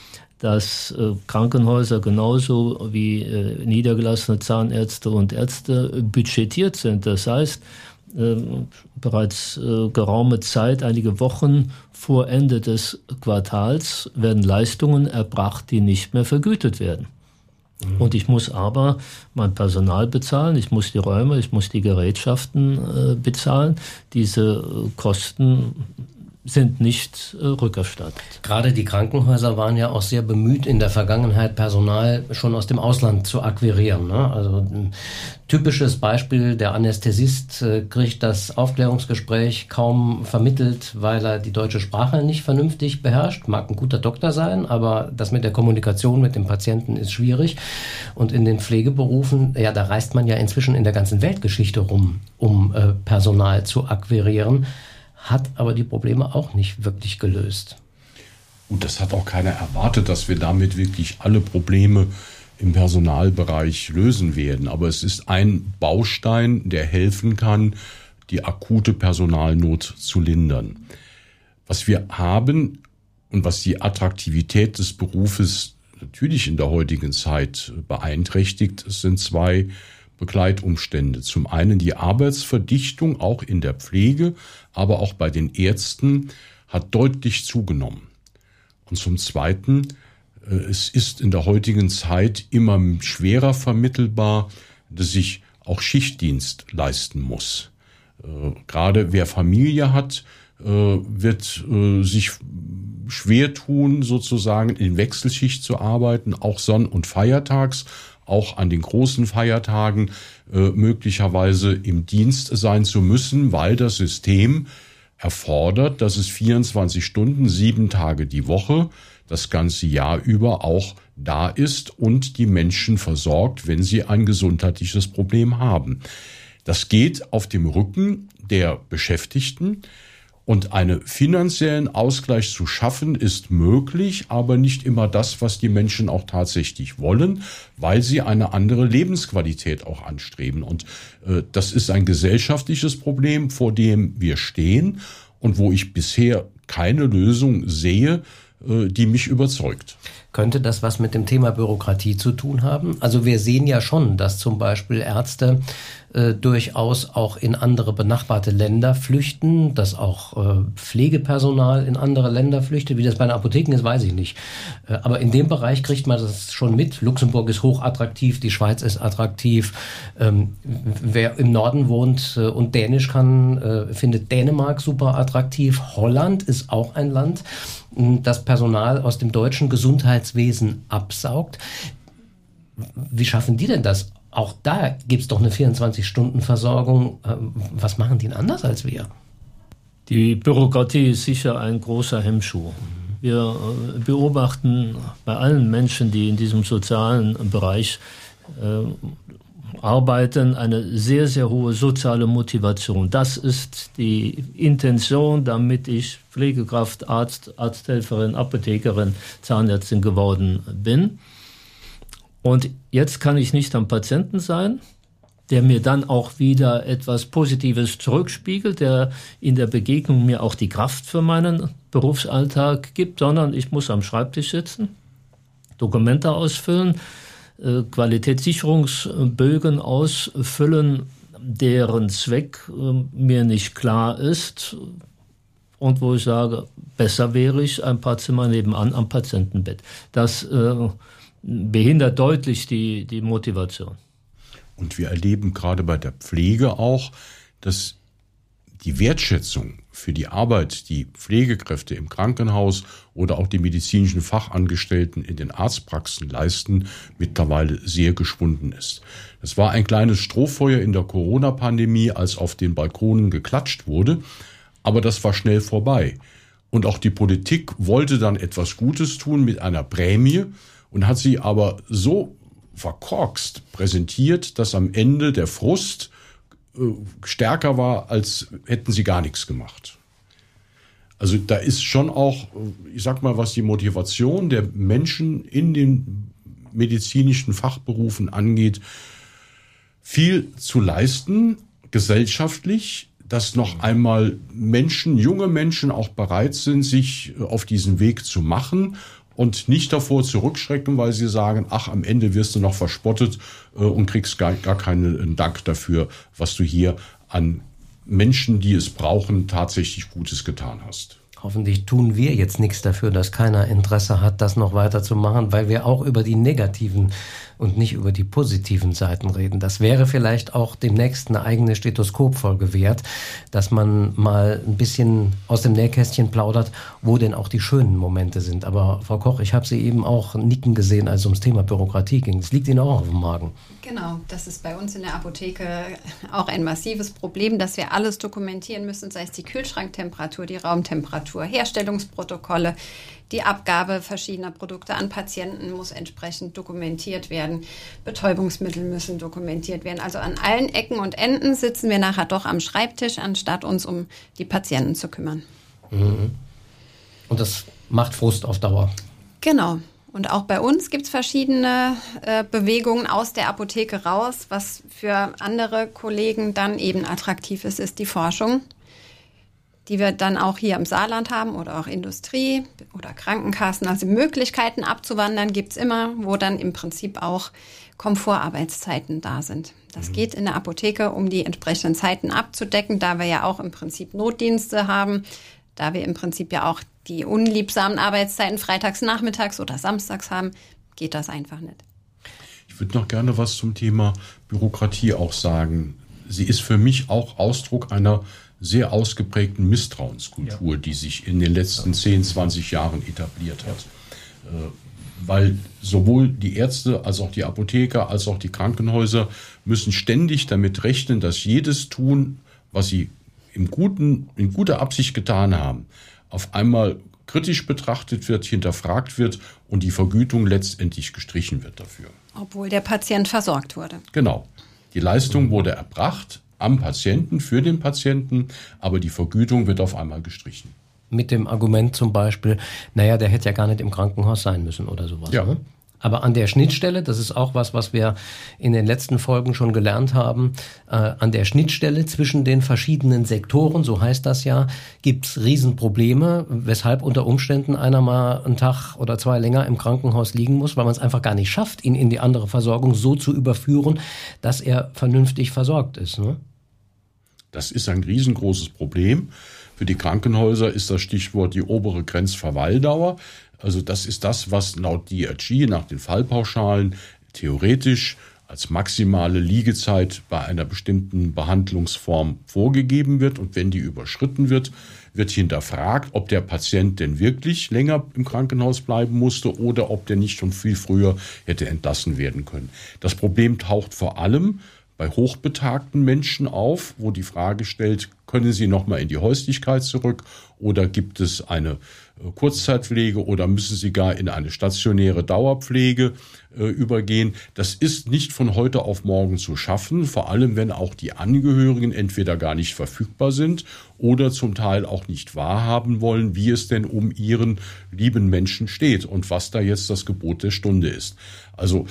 dass äh, Krankenhäuser genauso wie äh, niedergelassene Zahnärzte und Ärzte budgetiert sind. Das heißt, äh, bereits äh, geraume Zeit, einige Wochen vor Ende des Quartals, werden Leistungen erbracht, die nicht mehr vergütet werden. Mhm. Und ich muss aber mein Personal bezahlen, ich muss die Räume, ich muss die Gerätschaften bezahlen. Diese Kosten sind nicht äh, rückerstattet. Gerade die Krankenhäuser waren ja auch sehr bemüht, in der Vergangenheit Personal schon aus dem Ausland zu akquirieren. Ne? Also ein typisches Beispiel, der Anästhesist äh, kriegt das Aufklärungsgespräch kaum vermittelt, weil er die deutsche Sprache nicht vernünftig beherrscht. Mag ein guter Doktor sein, aber das mit der Kommunikation mit dem Patienten ist schwierig. Und in den Pflegeberufen, ja, da reist man ja inzwischen in der ganzen Weltgeschichte rum, um äh, Personal zu akquirieren hat aber die Probleme auch nicht wirklich gelöst. Und das hat auch keiner erwartet, dass wir damit wirklich alle Probleme im Personalbereich lösen werden. Aber es ist ein Baustein, der helfen kann, die akute Personalnot zu lindern. Was wir haben und was die Attraktivität des Berufes natürlich in der heutigen Zeit beeinträchtigt, sind zwei Begleitumstände. Zum einen die Arbeitsverdichtung auch in der Pflege, aber auch bei den Ärzten hat deutlich zugenommen. Und zum Zweiten, äh, es ist in der heutigen Zeit immer schwerer vermittelbar, dass ich auch Schichtdienst leisten muss. Äh, gerade wer Familie hat, äh, wird sich schwer tun, sozusagen in Wechselschicht zu arbeiten, auch Sonn- und Feiertags auch an den großen Feiertagen äh, möglicherweise im Dienst sein zu müssen, weil das System erfordert, dass es 24 Stunden, sieben Tage die Woche, das ganze Jahr über auch da ist und die Menschen versorgt, wenn sie ein gesundheitliches Problem haben. Das geht auf dem Rücken der Beschäftigten. Und einen finanziellen Ausgleich zu schaffen ist möglich, aber nicht immer das, was die Menschen auch tatsächlich wollen, weil sie eine andere Lebensqualität auch anstreben. Und äh, das ist ein gesellschaftliches Problem, vor dem wir stehen und wo ich bisher keine Lösung sehe, äh, die mich überzeugt. Könnte das was mit dem Thema Bürokratie zu tun haben? Also wir sehen ja schon, dass zum Beispiel Ärzte äh, durchaus auch in andere benachbarte Länder flüchten, dass auch äh, Pflegepersonal in andere Länder flüchtet. Wie das bei den Apotheken ist, weiß ich nicht. Äh, aber in dem Bereich kriegt man das schon mit. Luxemburg ist hochattraktiv, die Schweiz ist attraktiv. Ähm, wer im Norden wohnt äh, und Dänisch kann, äh, findet Dänemark super attraktiv. Holland ist auch ein Land, das Personal aus dem deutschen Gesundheitswesen absaugt. Wie schaffen die denn das? Auch da gibt es doch eine 24-Stunden-Versorgung. Ähm, was machen die denn anders als wir? Die Bürokratie ist sicher ein großer Hemmschuh. Wir äh, beobachten bei allen Menschen, die in diesem sozialen Bereich äh, arbeiten, eine sehr, sehr hohe soziale Motivation. Das ist die Intention, damit ich Pflegekraft, Arzt, Arzthelferin, Apothekerin, Zahnärztin geworden bin. Und jetzt kann ich nicht am Patienten sein, der mir dann auch wieder etwas Positives zurückspiegelt, der in der Begegnung mir auch die Kraft für meinen Berufsalltag gibt, sondern ich muss am Schreibtisch sitzen, Dokumente ausfüllen, äh, Qualitätssicherungsbögen ausfüllen, deren Zweck äh, mir nicht klar ist und wo ich sage, besser wäre ich ein paar Zimmer nebenan am Patientenbett. Das äh, behindert deutlich die, die Motivation. Und wir erleben gerade bei der Pflege auch, dass die Wertschätzung für die Arbeit, die Pflegekräfte im Krankenhaus oder auch die medizinischen Fachangestellten in den Arztpraxen leisten, mittlerweile sehr geschwunden ist. Es war ein kleines Strohfeuer in der Corona-Pandemie, als auf den Balkonen geklatscht wurde, aber das war schnell vorbei. Und auch die Politik wollte dann etwas Gutes tun mit einer Prämie und hat sie aber so verkorkst präsentiert, dass am Ende der Frust äh, stärker war, als hätten sie gar nichts gemacht. Also da ist schon auch, ich sag mal, was die Motivation der Menschen in den medizinischen Fachberufen angeht, viel zu leisten, gesellschaftlich, dass noch einmal Menschen, junge Menschen auch bereit sind, sich auf diesen Weg zu machen und nicht davor zurückschrecken, weil sie sagen, ach, am Ende wirst du noch verspottet äh, und kriegst gar, gar keinen Dank dafür, was du hier an Menschen, die es brauchen, tatsächlich Gutes getan hast. Hoffentlich tun wir jetzt nichts dafür, dass keiner Interesse hat, das noch weiterzumachen, weil wir auch über die negativen und nicht über die positiven Seiten reden. Das wäre vielleicht auch demnächst eine eigene Stethoskopfolge wert, dass man mal ein bisschen aus dem Nähkästchen plaudert, wo denn auch die schönen Momente sind. Aber Frau Koch, ich habe Sie eben auch nicken gesehen, als es ums Thema Bürokratie ging. Es liegt Ihnen auch auf dem Magen. Genau, das ist bei uns in der Apotheke auch ein massives Problem, dass wir alles dokumentieren müssen, sei es die Kühlschranktemperatur, die Raumtemperatur, Herstellungsprotokolle, die Abgabe verschiedener Produkte an Patienten muss entsprechend dokumentiert werden. Betäubungsmittel müssen dokumentiert werden. Also an allen Ecken und Enden sitzen wir nachher doch am Schreibtisch, anstatt uns um die Patienten zu kümmern. Mhm. Und das macht Frust auf Dauer. Genau. Und auch bei uns gibt es verschiedene äh, Bewegungen aus der Apotheke raus. Was für andere Kollegen dann eben attraktiv ist, ist die Forschung die wir dann auch hier im Saarland haben oder auch Industrie oder Krankenkassen. Also Möglichkeiten abzuwandern gibt's immer, wo dann im Prinzip auch Komfortarbeitszeiten da sind. Das mhm. geht in der Apotheke, um die entsprechenden Zeiten abzudecken, da wir ja auch im Prinzip Notdienste haben, da wir im Prinzip ja auch die unliebsamen Arbeitszeiten freitags, nachmittags oder samstags haben, geht das einfach nicht. Ich würde noch gerne was zum Thema Bürokratie auch sagen. Sie ist für mich auch Ausdruck einer sehr ausgeprägten Misstrauenskultur, ja. die sich in den letzten 10, 20 Jahren etabliert hat. Äh, weil sowohl die Ärzte als auch die Apotheker als auch die Krankenhäuser müssen ständig damit rechnen, dass jedes tun, was sie im guten, in guter Absicht getan haben, auf einmal kritisch betrachtet wird, hinterfragt wird und die Vergütung letztendlich gestrichen wird dafür. Obwohl der Patient versorgt wurde. Genau. Die Leistung wurde erbracht, am Patienten, für den Patienten, aber die Vergütung wird auf einmal gestrichen. Mit dem Argument zum Beispiel, naja, der hätte ja gar nicht im Krankenhaus sein müssen oder sowas. Ja. Ne? Aber an der Schnittstelle, das ist auch was, was wir in den letzten Folgen schon gelernt haben, äh, an der Schnittstelle zwischen den verschiedenen Sektoren, so heißt das ja, gibt's Riesenprobleme, weshalb unter Umständen einer mal einen Tag oder zwei länger im Krankenhaus liegen muss, weil man es einfach gar nicht schafft, ihn in die andere Versorgung so zu überführen, dass er vernünftig versorgt ist. Ne? Das ist ein riesengroßes Problem. Für die Krankenhäuser ist das Stichwort die obere Grenzverweildauer. Also das ist das, was laut DRG nach den Fallpauschalen theoretisch als maximale Liegezeit bei einer bestimmten Behandlungsform vorgegeben wird. Und wenn die überschritten wird, wird hinterfragt, ob der Patient denn wirklich länger im Krankenhaus bleiben musste oder ob der nicht schon viel früher hätte entlassen werden können. Das Problem taucht vor allem bei hochbetagten Menschen auf, wo die Frage stellt, können sie nochmal in die Häuslichkeit zurück oder gibt es eine äh, Kurzzeitpflege oder müssen sie gar in eine stationäre Dauerpflege äh, übergehen? Das ist nicht von heute auf morgen zu schaffen, vor allem wenn auch die Angehörigen entweder gar nicht verfügbar sind oder zum Teil auch nicht wahrhaben wollen, wie es denn um ihren lieben Menschen steht und was da jetzt das Gebot der Stunde ist. Also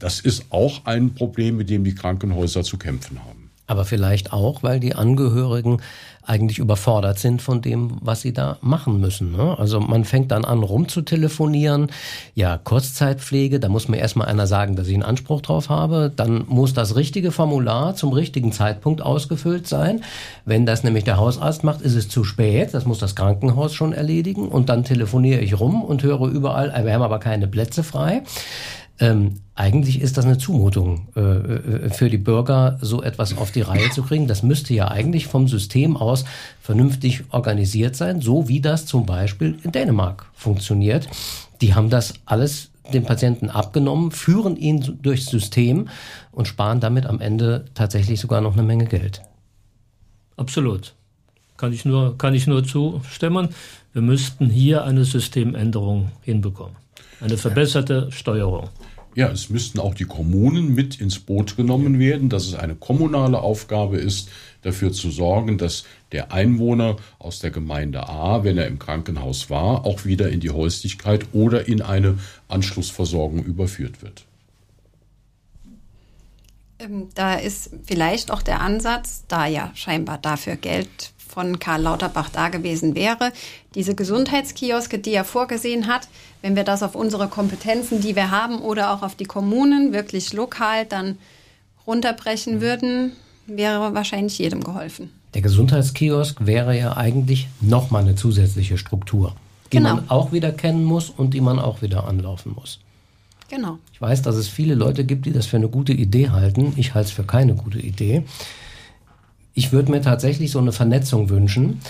das ist auch ein Problem, mit dem die Krankenhäuser zu kämpfen haben. Aber vielleicht auch, weil die Angehörigen eigentlich überfordert sind von dem, was sie da machen müssen. Ne? Also man fängt dann an, rumzutelefonieren. Ja, Kurzzeitpflege, da muss mir erstmal einer sagen, dass ich einen Anspruch drauf habe. Dann muss das richtige Formular zum richtigen Zeitpunkt ausgefüllt sein. Wenn das nämlich der Hausarzt macht, ist es zu spät. Das muss das Krankenhaus schon erledigen. Und dann telefoniere ich rum und höre überall, wir haben aber keine Plätze frei. Ähm, eigentlich ist das eine Zumutung äh, äh, für die Bürger, so etwas auf die Reihe zu kriegen. Das müsste ja eigentlich vom System aus vernünftig organisiert sein, so wie das zum Beispiel in Dänemark funktioniert. Die haben das alles den Patienten abgenommen, führen ihn durchs System und sparen damit am Ende tatsächlich sogar noch eine Menge Geld. Absolut. Kann ich nur, kann ich nur zustimmen. Wir müssten hier eine Systemänderung hinbekommen. Eine verbesserte Steuerung. Ja, es müssten auch die Kommunen mit ins Boot genommen werden, dass es eine kommunale Aufgabe ist, dafür zu sorgen, dass der Einwohner aus der Gemeinde A, wenn er im Krankenhaus war, auch wieder in die Häuslichkeit oder in eine Anschlussversorgung überführt wird. Ähm, da ist vielleicht auch der Ansatz, da ja scheinbar dafür Geld von Karl Lauterbach da gewesen wäre. Diese Gesundheitskioske, die er vorgesehen hat, wenn wir das auf unsere Kompetenzen, die wir haben, oder auch auf die Kommunen wirklich lokal dann runterbrechen würden, wäre wahrscheinlich jedem geholfen. Der Gesundheitskiosk wäre ja eigentlich nochmal eine zusätzliche Struktur, die genau. man auch wieder kennen muss und die man auch wieder anlaufen muss. Genau. Ich weiß, dass es viele Leute gibt, die das für eine gute Idee halten. Ich halte es für keine gute Idee. Ich würde mir tatsächlich so eine Vernetzung wünschen.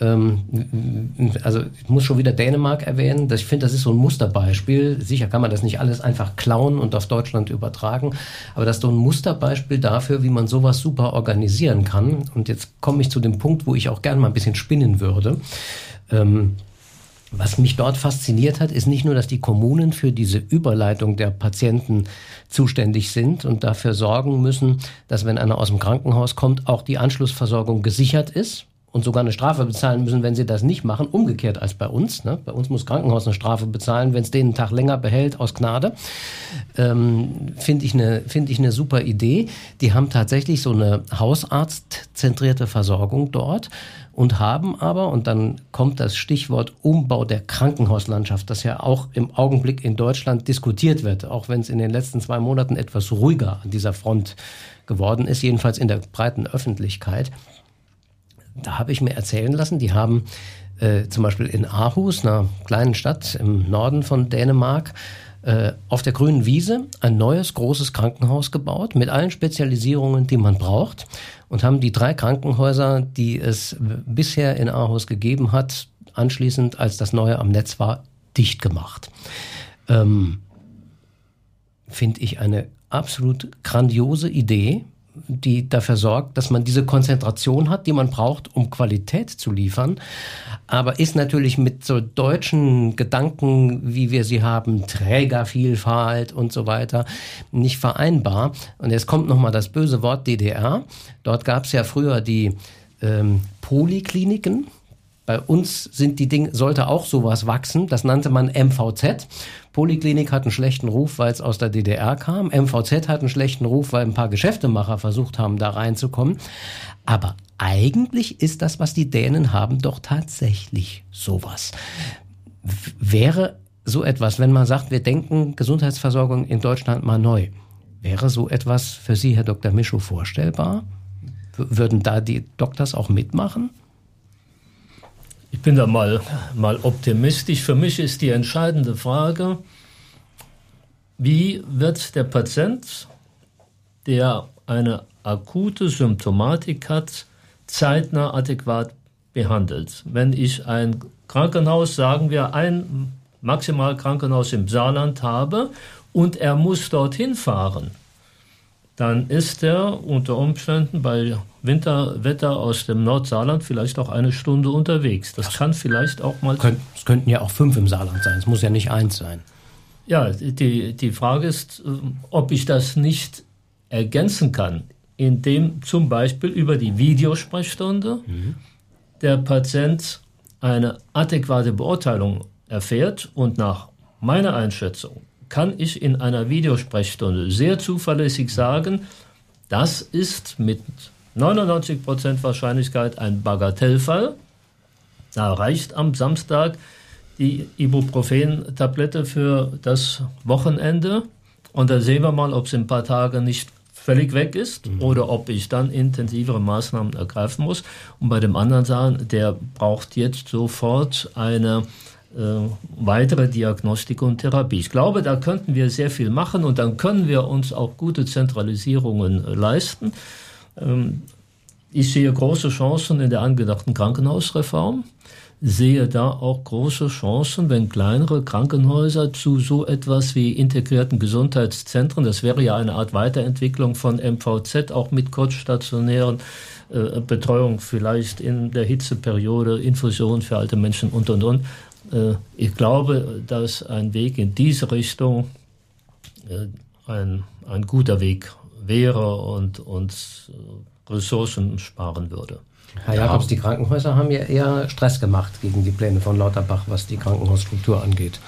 Ähm, also ich muss schon wieder Dänemark erwähnen. Ich finde, das ist so ein Musterbeispiel. Sicher kann man das nicht alles einfach klauen und auf Deutschland übertragen, aber das ist so ein Musterbeispiel dafür, wie man sowas super organisieren kann. Und jetzt komme ich zu dem Punkt, wo ich auch gerne mal ein bisschen spinnen würde. Ähm, was mich dort fasziniert hat, ist nicht nur, dass die Kommunen für diese Überleitung der Patienten zuständig sind und dafür sorgen müssen, dass wenn einer aus dem Krankenhaus kommt, auch die Anschlussversorgung gesichert ist und sogar eine Strafe bezahlen müssen, wenn sie das nicht machen, umgekehrt als bei uns. Ne? Bei uns muss Krankenhaus eine Strafe bezahlen, wenn es den einen Tag länger behält aus Gnade. Ähm, Finde ich, eine finde ich eine super Idee. Die haben tatsächlich so eine hausarztzentrierte Versorgung dort und haben aber, und dann kommt das Stichwort Umbau der Krankenhauslandschaft, das ja auch im Augenblick in Deutschland diskutiert wird, auch wenn es in den letzten zwei Monaten etwas ruhiger an dieser Front geworden ist, jedenfalls in der breiten Öffentlichkeit. Da habe ich mir erzählen lassen, die haben äh, zum Beispiel in Aarhus, einer kleinen Stadt im Norden von Dänemark, äh, auf der grünen Wiese ein neues großes Krankenhaus gebaut mit allen Spezialisierungen, die man braucht und haben die drei Krankenhäuser, die es bisher in Aarhus gegeben hat, anschließend, als das neue am Netz war, dicht gemacht. Ähm, Finde ich eine absolut grandiose Idee, die dafür sorgt, dass man diese Konzentration hat, die man braucht, um Qualität zu liefern. Aber ist natürlich mit so deutschen Gedanken, wie wir sie haben, Trägervielfalt und so weiter, nicht vereinbar. Und jetzt kommt nochmal das böse Wort DDR. Dort gab es ja früher die ähm, Polikliniken. Bei uns sind die Dinge, sollte auch sowas wachsen. Das nannte man MVZ. Poliklinik hat einen schlechten Ruf, weil es aus der DDR kam. MVZ hat einen schlechten Ruf, weil ein paar Geschäftemacher versucht haben, da reinzukommen. Aber eigentlich ist das, was die Dänen haben, doch tatsächlich sowas. Wäre so etwas, wenn man sagt, wir denken Gesundheitsversorgung in Deutschland mal neu, wäre so etwas für Sie, Herr Dr. Mischow, vorstellbar? Würden da die Doktors auch mitmachen? Ich bin da mal, mal optimistisch. Für mich ist die entscheidende Frage, wie wird der Patient der eine akute Symptomatik hat, zeitnah adäquat behandelt. Wenn ich ein Krankenhaus, sagen wir ein Maximalkrankenhaus im Saarland habe und er muss dorthin fahren, dann ist er unter Umständen bei Winterwetter aus dem Nordsaarland vielleicht auch eine Stunde unterwegs. Das kann vielleicht auch mal. Es könnten ja auch fünf im Saarland sein. Es muss ja nicht eins sein. Ja, die, die Frage ist, äh, ob ich das nicht ergänzen kann, indem zum Beispiel über die Videosprechstunde mhm. der Patient eine adäquate Beurteilung erfährt und nach meiner Einschätzung kann ich in einer Videosprechstunde sehr zuverlässig sagen, das ist mit 99% Wahrscheinlichkeit ein Bagatellfall. Da reicht am Samstag die Ibuprofen-Tablette für das Wochenende und da sehen wir mal, ob es in ein paar Tagen nicht völlig weg ist mhm. oder ob ich dann intensivere Maßnahmen ergreifen muss. Und bei dem anderen sagen, der braucht jetzt sofort eine äh, weitere Diagnostik und Therapie. Ich glaube, da könnten wir sehr viel machen und dann können wir uns auch gute Zentralisierungen äh, leisten. Ähm, ich sehe große Chancen in der angedachten Krankenhausreform sehe da auch große Chancen, wenn kleinere Krankenhäuser zu so etwas wie integrierten Gesundheitszentren, das wäre ja eine Art Weiterentwicklung von MVZ, auch mit kurzstationären äh, Betreuung vielleicht in der Hitzeperiode, Infusion für alte Menschen und und und. Äh, ich glaube, dass ein Weg in diese Richtung äh, ein, ein guter Weg wäre und uns äh, Ressourcen sparen würde. Herr Jakobs, die Krankenhäuser haben ja eher Stress gemacht gegen die Pläne von Lauterbach, was die Krankenhausstruktur angeht.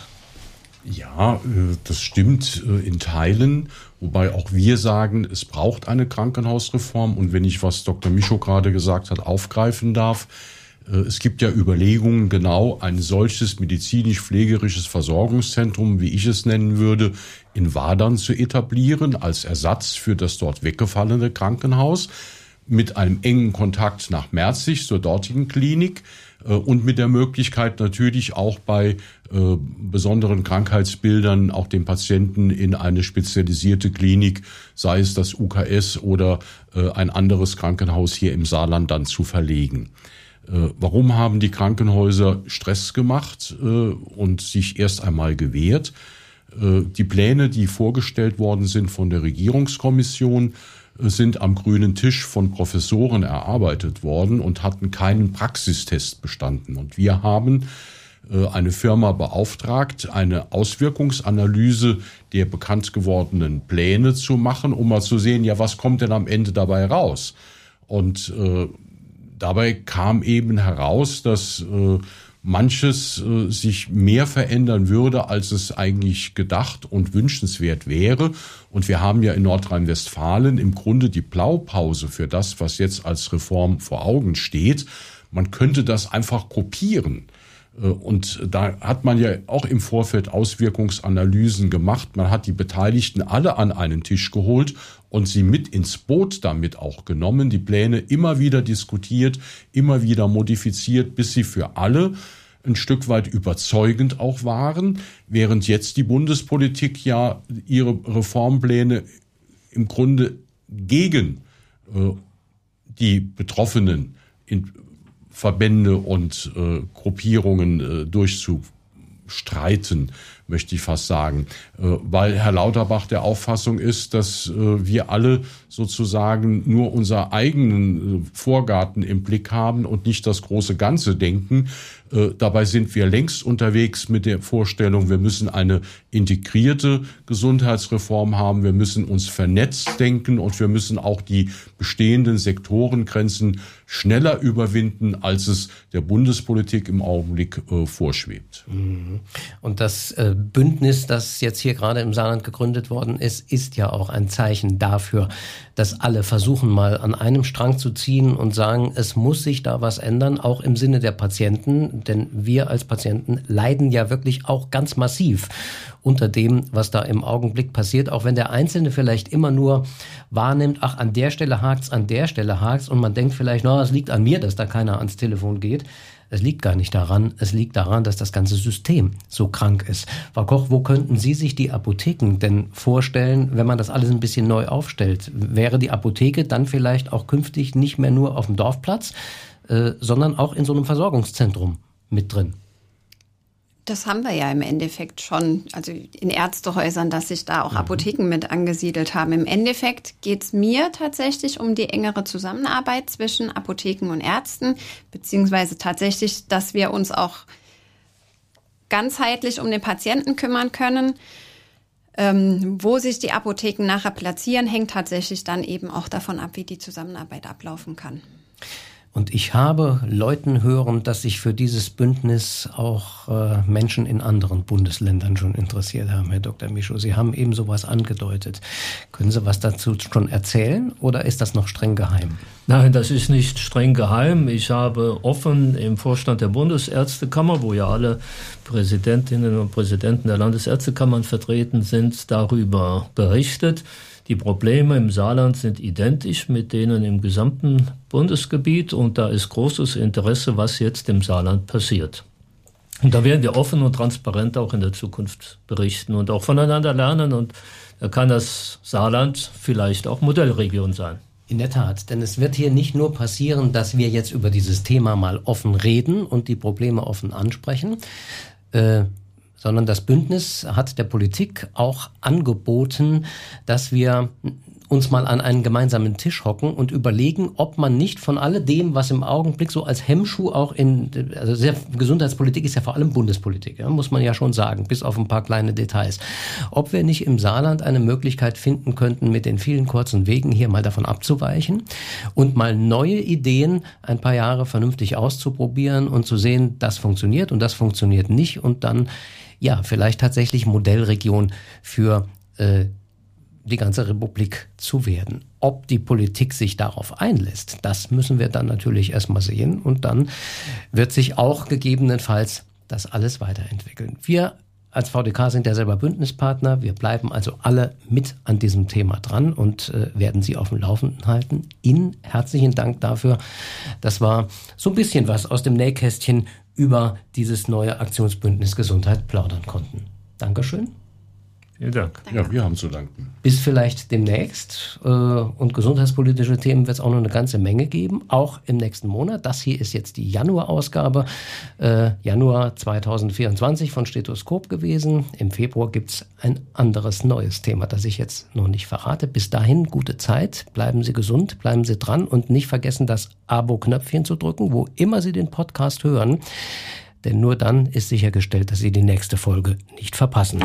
Ja, äh, das stimmt äh, in Teilen, wobei auch wir sagen, es braucht eine Krankenhausreform. Und wenn ich, was Dr. Micho gerade gesagt hat, aufgreifen darf, äh, es gibt ja Überlegungen, genau ein solches medizinisch-pflegerisches Versorgungszentrum, wie ich es nennen würde, in Wadern zu etablieren, als Ersatz für das dort weggefallene Krankenhaus mit einem engen Kontakt nach Merzig zur dortigen Klinik äh, und mit der Möglichkeit natürlich auch bei äh, besonderen Krankheitsbildern auch den Patienten in eine spezialisierte Klinik, sei es das UKS oder äh, ein anderes Krankenhaus hier im Saarland dann zu verlegen. Äh, warum haben die Krankenhäuser Stress gemacht äh, und sich erst einmal gewehrt? Äh, die Pläne, die vorgestellt worden sind von der Regierungskommission, sind am grünen Tisch von Professoren erarbeitet worden und hatten keinen Praxistest bestanden. Und wir haben eine Firma beauftragt, eine Auswirkungsanalyse der bekannt gewordenen Pläne zu machen, um mal zu sehen, ja, was kommt denn am Ende dabei raus? Und dabei kam eben heraus, dass äh, manches äh, sich mehr verändern würde, als es eigentlich gedacht und wünschenswert wäre. Und wir haben ja in Nordrhein-Westfalen im Grunde die Blaupause für das, was jetzt als Reform vor Augen steht. Man könnte das einfach kopieren. Äh, und da hat man ja auch im Vorfeld Auswirkungsanalysen gemacht. Man hat die Beteiligten alle an einen Tisch geholt und sie mit ins Boot damit auch genommen, die Pläne immer wieder diskutiert, immer wieder modifiziert, bis sie für alle ein Stück weit überzeugend auch waren, während jetzt die Bundespolitik ja ihre Reformpläne im Grunde gegen äh, die Betroffenen in Verbände und äh, Gruppierungen äh, durchzustreiten, möchte ich fast sagen, äh, weil Herr Lauterbach der Auffassung ist, dass äh, wir alle sozusagen nur unser eigenen äh, Vorgarten im Blick haben und nicht das große Ganze denken. Dabei sind wir längst unterwegs mit der Vorstellung, wir müssen eine integrierte Gesundheitsreform haben, wir müssen uns vernetzt denken und wir müssen auch die bestehenden Sektorengrenzen schneller überwinden, als es der Bundespolitik im Augenblick vorschwebt. Mhm. Und das äh, Bündnis, das jetzt hier gerade im Saarland gegründet worden ist, ist ja auch ein Zeichen dafür, dass alle versuchen mal an einem Strang zu ziehen und sagen, es muss sich da was ändern, auch im Sinne der Patienten, denn wir als Patienten leiden ja wirklich auch ganz massiv unter dem, was da im Augenblick passiert, auch wenn der Einzelne vielleicht immer nur wahrnimmt, ach, an der Stelle hakt's, an der Stelle hakt's. Und man denkt vielleicht, na, es liegt an mir, dass da keiner ans Telefon geht. Es liegt gar nicht daran, es liegt daran, dass das ganze System so krank ist. Frau Koch, wo könnten Sie sich die Apotheken denn vorstellen, wenn man das alles ein bisschen neu aufstellt? Wäre die Apotheke dann vielleicht auch künftig nicht mehr nur auf dem Dorfplatz, äh, sondern auch in so einem Versorgungszentrum mit drin? Das haben wir ja im Endeffekt schon, also in Ärztehäusern, dass sich da auch mhm. Apotheken mit angesiedelt haben. Im Endeffekt geht es mir tatsächlich um die engere Zusammenarbeit zwischen Apotheken und Ärzten, beziehungsweise tatsächlich, dass wir uns auch ganzheitlich um den Patienten kümmern können. Ähm, wo sich die Apotheken nachher platzieren, hängt tatsächlich dann eben auch davon ab, wie die Zusammenarbeit ablaufen kann. Und ich habe Leuten hören, dass sich für dieses Bündnis auch äh, Menschen in anderen Bundesländern schon interessiert haben, Herr Dr. Micho. Sie haben eben sowas angedeutet. Können Sie was dazu schon erzählen oder ist das noch streng geheim? Nein, das ist nicht streng geheim. Ich habe offen im Vorstand der Bundesärztekammer, wo ja alle Präsidentinnen und Präsidenten der Landesärztekammern vertreten sind, darüber berichtet. Die Probleme im Saarland sind identisch mit denen im gesamten Bundesgebiet und da ist großes Interesse, was jetzt im Saarland passiert. Und da werden wir offen und transparent auch in der Zukunft berichten und auch voneinander lernen und da kann das Saarland vielleicht auch Modellregion sein. In der Tat, denn es wird hier nicht nur passieren, dass wir jetzt über dieses Thema mal offen reden und die Probleme offen ansprechen. Äh, sondern das Bündnis hat der Politik auch angeboten, dass wir uns mal an einen gemeinsamen Tisch hocken und überlegen, ob man nicht von alledem, was im Augenblick so als Hemmschuh auch in, also sehr, Gesundheitspolitik ist ja vor allem Bundespolitik, ja, muss man ja schon sagen, bis auf ein paar kleine Details, ob wir nicht im Saarland eine Möglichkeit finden könnten, mit den vielen kurzen Wegen hier mal davon abzuweichen und mal neue Ideen ein paar Jahre vernünftig auszuprobieren und zu sehen, das funktioniert und das funktioniert nicht und dann ja, vielleicht tatsächlich Modellregion für äh, die ganze Republik zu werden. Ob die Politik sich darauf einlässt, das müssen wir dann natürlich erstmal sehen und dann wird sich auch gegebenenfalls das alles weiterentwickeln. Wir als VDK sind ja selber Bündnispartner. Wir bleiben also alle mit an diesem Thema dran und äh, werden Sie auf dem Laufenden halten. Ihnen herzlichen Dank dafür. Das war so ein bisschen was aus dem Nähkästchen über dieses neue Aktionsbündnis Gesundheit plaudern konnten. Dankeschön. Vielen Dank. Ja, wir haben zu danken. Bis vielleicht demnächst. Äh, und gesundheitspolitische Themen wird es auch noch eine ganze Menge geben, auch im nächsten Monat. Das hier ist jetzt die Januar-Ausgabe, äh, Januar 2024 von Stethoskop gewesen. Im Februar gibt es ein anderes neues Thema, das ich jetzt noch nicht verrate. Bis dahin gute Zeit, bleiben Sie gesund, bleiben Sie dran und nicht vergessen, das Abo-Knöpfchen zu drücken, wo immer Sie den Podcast hören denn nur dann ist sichergestellt, dass Sie die nächste Folge nicht verpassen.